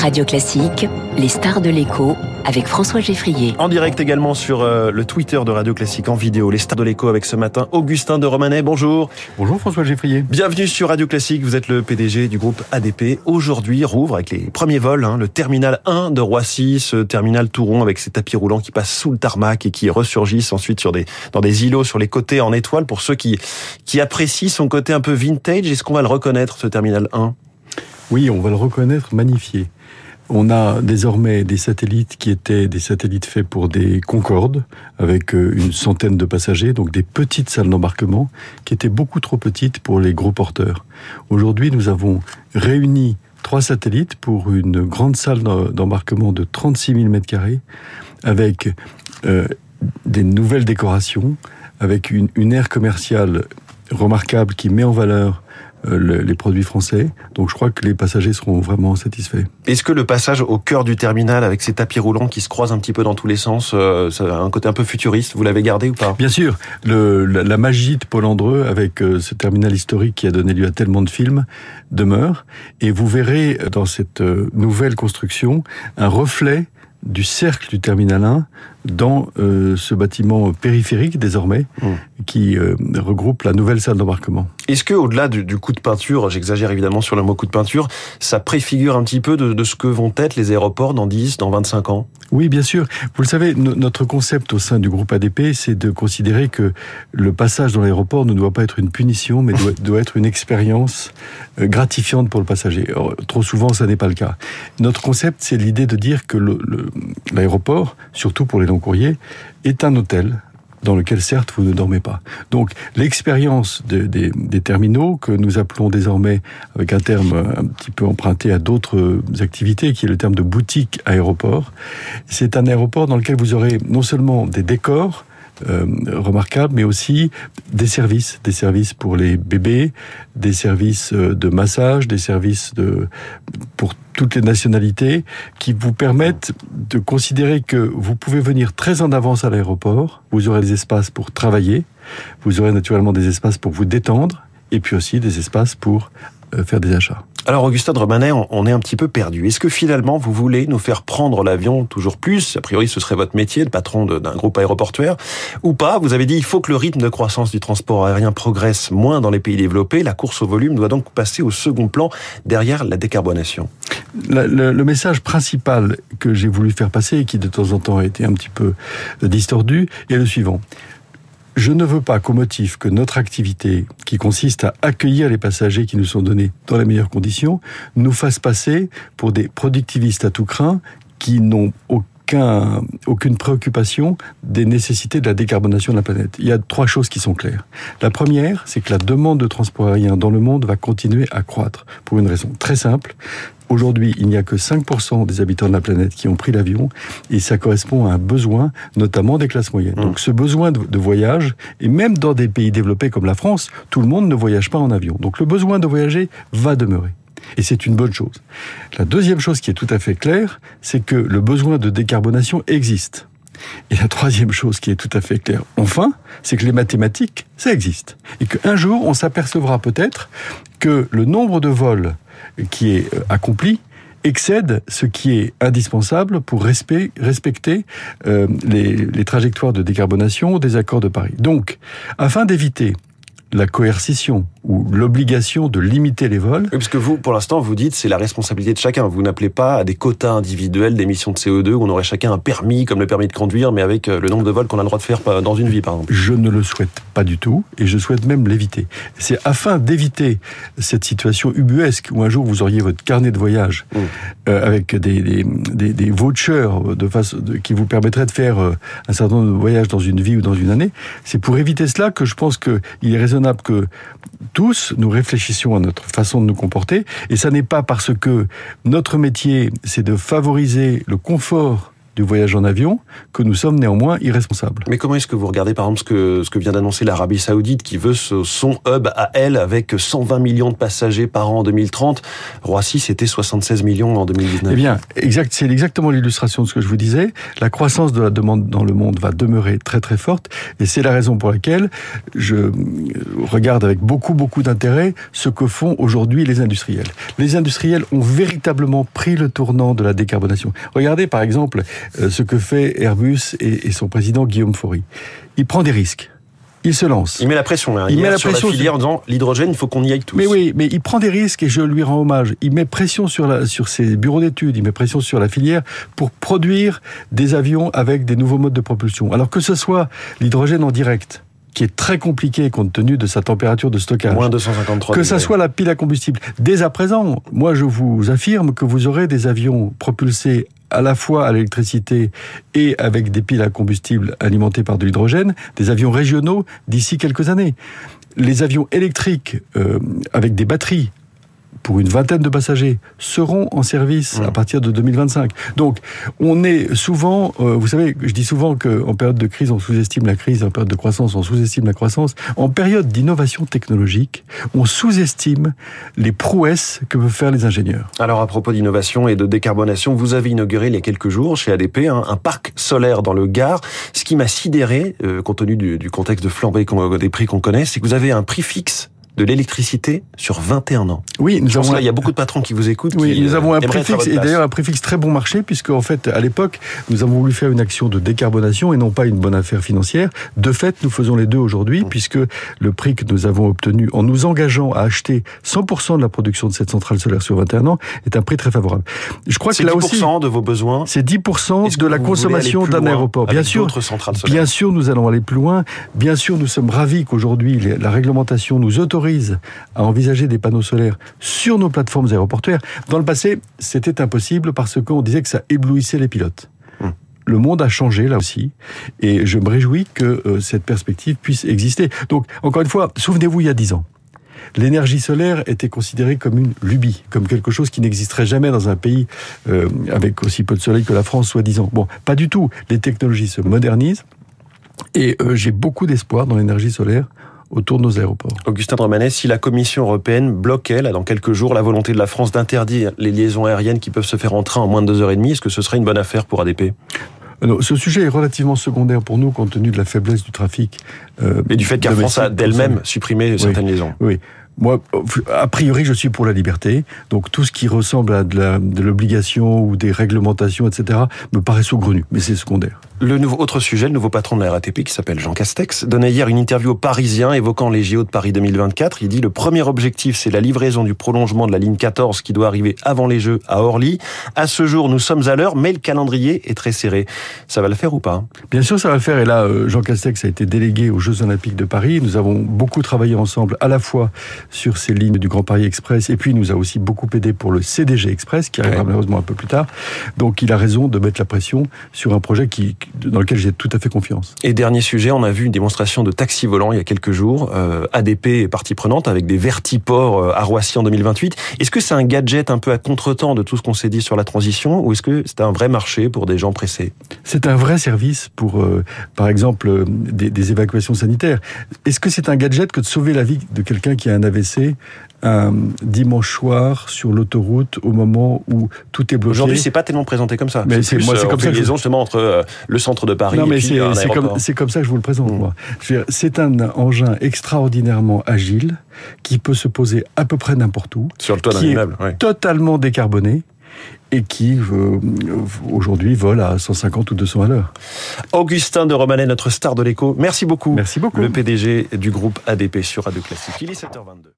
Radio Classique, les stars de l'écho avec François Geffrier. En direct également sur euh, le Twitter de Radio Classique en vidéo, les stars de l'écho avec ce matin Augustin de Romanet. Bonjour. Bonjour François Geffrier. Bienvenue sur Radio Classique, vous êtes le PDG du groupe ADP. Aujourd'hui rouvre avec les premiers vols hein, le terminal 1 de Roissy, ce terminal tout rond avec ses tapis roulants qui passent sous le tarmac et qui ressurgissent ensuite sur des, dans des îlots sur les côtés en étoile. Pour ceux qui, qui apprécient son côté un peu vintage, est-ce qu'on va le reconnaître ce terminal 1 Oui, on va le reconnaître magnifié. On a désormais des satellites qui étaient des satellites faits pour des Concorde, avec euh, une centaine de passagers, donc des petites salles d'embarquement, qui étaient beaucoup trop petites pour les gros porteurs. Aujourd'hui, nous avons réuni trois satellites pour une grande salle d'embarquement de 36 000 m2, avec euh, des nouvelles décorations, avec une, une aire commerciale remarquable qui met en valeur euh, les produits français. Donc je crois que les passagers seront vraiment satisfaits. Est-ce que le passage au cœur du terminal avec ces tapis roulants qui se croisent un petit peu dans tous les sens, euh, ça a un côté un peu futuriste, vous l'avez gardé ou pas? Bien sûr, le, la, magie de Paul Andreu avec euh, ce terminal historique qui a donné lieu à tellement de films demeure. Et vous verrez dans cette nouvelle construction un reflet du cercle du terminal 1 dans euh, ce bâtiment périphérique désormais mmh. qui euh, regroupe la nouvelle salle d'embarquement. Est-ce que au-delà du, coup de peinture, j'exagère évidemment sur le mot coup de peinture, ça préfigure un petit peu de, de, ce que vont être les aéroports dans 10, dans 25 ans? Oui, bien sûr. Vous le savez, notre concept au sein du groupe ADP, c'est de considérer que le passage dans l'aéroport ne doit pas être une punition, mais doit, doit être une expérience euh, gratifiante pour le passager. Or, trop souvent, ça n'est pas le cas. Notre concept, c'est l'idée de dire que l'aéroport, surtout pour les courrier, est un hôtel dans lequel certes vous ne dormez pas. Donc l'expérience des terminaux que nous appelons désormais avec un terme un petit peu emprunté à d'autres activités qui est le terme de boutique aéroport, c'est un aéroport dans lequel vous aurez non seulement des décors euh, mais aussi des services, des services pour les bébés, des services euh, de massage, des services pour toutes les nationalités, qui vous permettent de considérer que vous pouvez venir très en avance à l'aéroport, vous aurez des espaces pour travailler, vous aurez naturellement des espaces pour vous détendre, et puis aussi des espaces pour faire des achats. Alors Augustin de Romanet, on est un petit peu perdu. Est-ce que finalement vous voulez nous faire prendre l'avion toujours plus? A priori, ce serait votre métier, le patron d'un groupe aéroportuaire, ou pas? Vous avez dit il faut que le rythme de croissance du transport aérien progresse moins dans les pays développés. La course au volume doit donc passer au second plan derrière la décarbonation. Le, le, message principal que j'ai voulu faire passer et qui de temps en temps a été un petit peu distordu est le suivant. Je ne veux pas qu'au motif que notre activité, qui consiste à accueillir les passagers qui nous sont donnés dans les meilleures conditions, nous fasse passer pour des productivistes à tout craint qui n'ont aucun, aucune préoccupation des nécessités de la décarbonation de la planète. Il y a trois choses qui sont claires. La première, c'est que la demande de transport aérien dans le monde va continuer à croître pour une raison très simple. Aujourd'hui, il n'y a que 5% des habitants de la planète qui ont pris l'avion et ça correspond à un besoin, notamment des classes moyennes. Mmh. Donc ce besoin de, voyage, et même dans des pays développés comme la France, tout le monde ne voyage pas en avion. Donc le besoin de voyager va demeurer. Et c'est une bonne chose. La deuxième chose qui est tout à fait claire, c'est que le besoin de décarbonation existe. Et la troisième chose qui est tout à fait claire, enfin, c'est que les mathématiques, ça existe. Et qu'un jour, on s'apercevra peut-être que le nombre de vols qui est euh, accompli excède ce qui est indispensable pour respecter euh, les, les trajectoires de décarbonation des accords de Paris. Donc, afin d'éviter la coercition ou l'obligation de limiter les vols. Oui, parce que vous, pour l'instant, vous dites c'est la responsabilité de chacun. Vous n'appelez pas à des quotas individuels d'émissions de CO2 où on aurait chacun un permis, comme le permis de conduire, mais avec euh, le nombre de vols qu'on a le droit de faire dans une vie, par exemple. Je ne le souhaite pas du tout et je souhaite même l'éviter. C'est afin d'éviter cette situation ubuesque où un jour vous auriez votre carnet de voyage mmh. euh, avec des, des, des, des, vouchers de face, de, qui vous permettraient de faire euh, un certain nombre de voyages dans une vie ou dans une année. C'est pour éviter cela que je pense qu'il est raisonnable que tous, nous réfléchissions à notre façon de nous comporter. Et ça n'est pas parce que notre métier, c'est de favoriser le confort du voyage en avion que nous sommes néanmoins irresponsables. Mais comment est-ce que vous regardez par exemple ce que, ce que vient d'annoncer l'Arabie Saoudite qui veut son hub à elle avec 120 millions de passagers par an en 2030 Roissy, c'était 76 millions en 2019. Eh bien, exact, c'est exactement l'illustration de ce que je vous disais. La croissance de la demande dans le monde va demeurer très très forte et c'est la raison pour laquelle je regarde avec beaucoup beaucoup d'intérêt ce que font aujourd'hui les industriels. Les industriels ont véritablement pris le tournant de la décarbonation. Regardez par exemple euh, ce que fait Airbus et son président Guillaume Faury. Il prend des risques il se lance. Il met la pression. Hein. Il, met la sur pression la filière en disant l'hydrogène, il faut qu'on y aille tous. Mais oui, mais il prend des risques et je lui rends hommage. Il met pression sur, la, sur ses bureaux d'études, il met pression sur la filière pour produire des avions avec des nouveaux modes de propulsion. Alors que ce soit l'hydrogène en direct, qui est très compliqué compte tenu de sa température de stockage. Moins 253. Que ce soit la pile à combustible. Dès à présent, moi je vous affirme que vous aurez des avions propulsés à la fois à l'électricité et avec des piles à combustible alimentées par de l'hydrogène, des avions régionaux d'ici quelques années. Les avions électriques euh, avec des batteries pour une vingtaine de passagers seront en service à partir de 2025. Donc, on est souvent, euh, vous savez, je dis souvent qu'en période de crise, on sous-estime la crise, en période de croissance, on sous-estime la croissance. En période d'innovation technologique, on sous-estime les prouesses que peuvent faire les ingénieurs. Alors, à propos d'innovation et de décarbonation, vous avez inauguré il y a quelques jours chez ADP un, parc solaire dans le Gard. Ce qui m'a sidéré, euh, compte tenu du, du contexte de flambée des prix qu'on connaît, c'est que vous avez un prix fixe de l'électricité sur 21 ans. Oui, nous avons. il y a beaucoup de patrons qui vous écoutent. Oui, nous euh, avons un préfixe et d'ailleurs un préfixe très bon marché puisque en fait à l'époque nous avons voulu faire une action de décarbonation et non pas une bonne affaire financière. De fait, nous faisons les deux aujourd'hui mmh. puisque le prix que nous avons obtenu en nous engageant à acheter 100% de la production de cette centrale solaire sur 21 ans est un prix très favorable. Je crois que là aussi, de vos besoins. C'est 10% de la consommation d'un aéroport. Bien sûr, bien sûr, nous allons aller plus loin. Bien sûr, nous sommes ravis qu'aujourd'hui la réglementation nous autorise à envisager des panneaux solaires sur nos plateformes aéroportuaires. Dans le passé, c'était impossible parce qu'on disait que ça éblouissait les pilotes. Hmm. Le monde a changé là aussi, et je me réjouis que euh, cette perspective puisse exister. Donc, encore une fois, souvenez-vous, il y a dix ans, l'énergie solaire était considérée comme une lubie, comme quelque chose qui n'existerait jamais dans un pays euh, avec aussi peu de soleil que la France, soi-disant. Bon, pas du tout. Les technologies se modernisent, et euh, j'ai beaucoup d'espoir dans l'énergie solaire autour de nos aéroports. Augustin Romanet, si la Commission européenne bloquait, là, dans quelques jours, la volonté de la France d'interdire les liaisons aériennes qui peuvent se faire en train en moins de deux heures et demie, est-ce que ce serait une bonne affaire pour ADP euh, ce sujet est relativement secondaire pour nous compte tenu de la faiblesse du trafic. Euh, et du fait qu'Air France a d'elle-même supprimé certaines liaisons. Oui. Moi, a priori, je suis pour la liberté. Donc tout ce qui ressemble à de l'obligation ou des réglementations, etc., me paraît saugrenu, mais c'est secondaire. Le nouveau, autre sujet, le nouveau patron de la RATP qui s'appelle Jean Castex donnait hier une interview aux Parisiens évoquant les JO de Paris 2024. Il dit le premier objectif c'est la livraison du prolongement de la ligne 14 qui doit arriver avant les Jeux à Orly. À ce jour, nous sommes à l'heure, mais le calendrier est très serré. Ça va le faire ou pas? Bien sûr, ça va le faire. Et là, euh, Jean Castex a été délégué aux Jeux Olympiques de Paris. Nous avons beaucoup travaillé ensemble, à la fois sur ces lignes du Grand Paris Express, et puis il nous a aussi beaucoup aidé pour le CDG Express, qui arrivera malheureusement un peu plus tard. Donc il a raison de mettre la pression sur un projet qui, dans lequel j'ai tout à fait confiance. Et dernier sujet, on a vu une démonstration de taxi volant il y a quelques jours. Euh, ADP est partie prenante avec des vertiports euh, à Roissy en 2028. Est-ce que c'est un gadget un peu à contretemps de tout ce qu'on s'est dit sur la transition, ou est-ce que c'est un vrai marché pour des gens pressés? C'est un vrai service pour, euh, par exemple, des, des évacuations sanitaires. Est-ce que c'est un gadget que de sauver la vie de quelqu'un qui a un AVC un dimanche soir sur l'autoroute au moment où tout est bloqué. Aujourd'hui, c'est pas tellement présenté comme ça. Mais c'est moi, c'est euh, comme ça. liaison justement entre euh, le centre de Paris et puis c'est comme, comme ça que je vous le présente. Mmh. C'est un engin extraordinairement agile qui peut se poser à peu près n'importe où, sur le toit d'un immeuble, totalement décarboné et qui euh, aujourd'hui vole à 150 ou 200 à l'heure. Augustin de Romanet, notre star de l'écho. Merci beaucoup. Merci beaucoup. Le PDG du groupe ADP sur Radio Classique. Il est 7h22.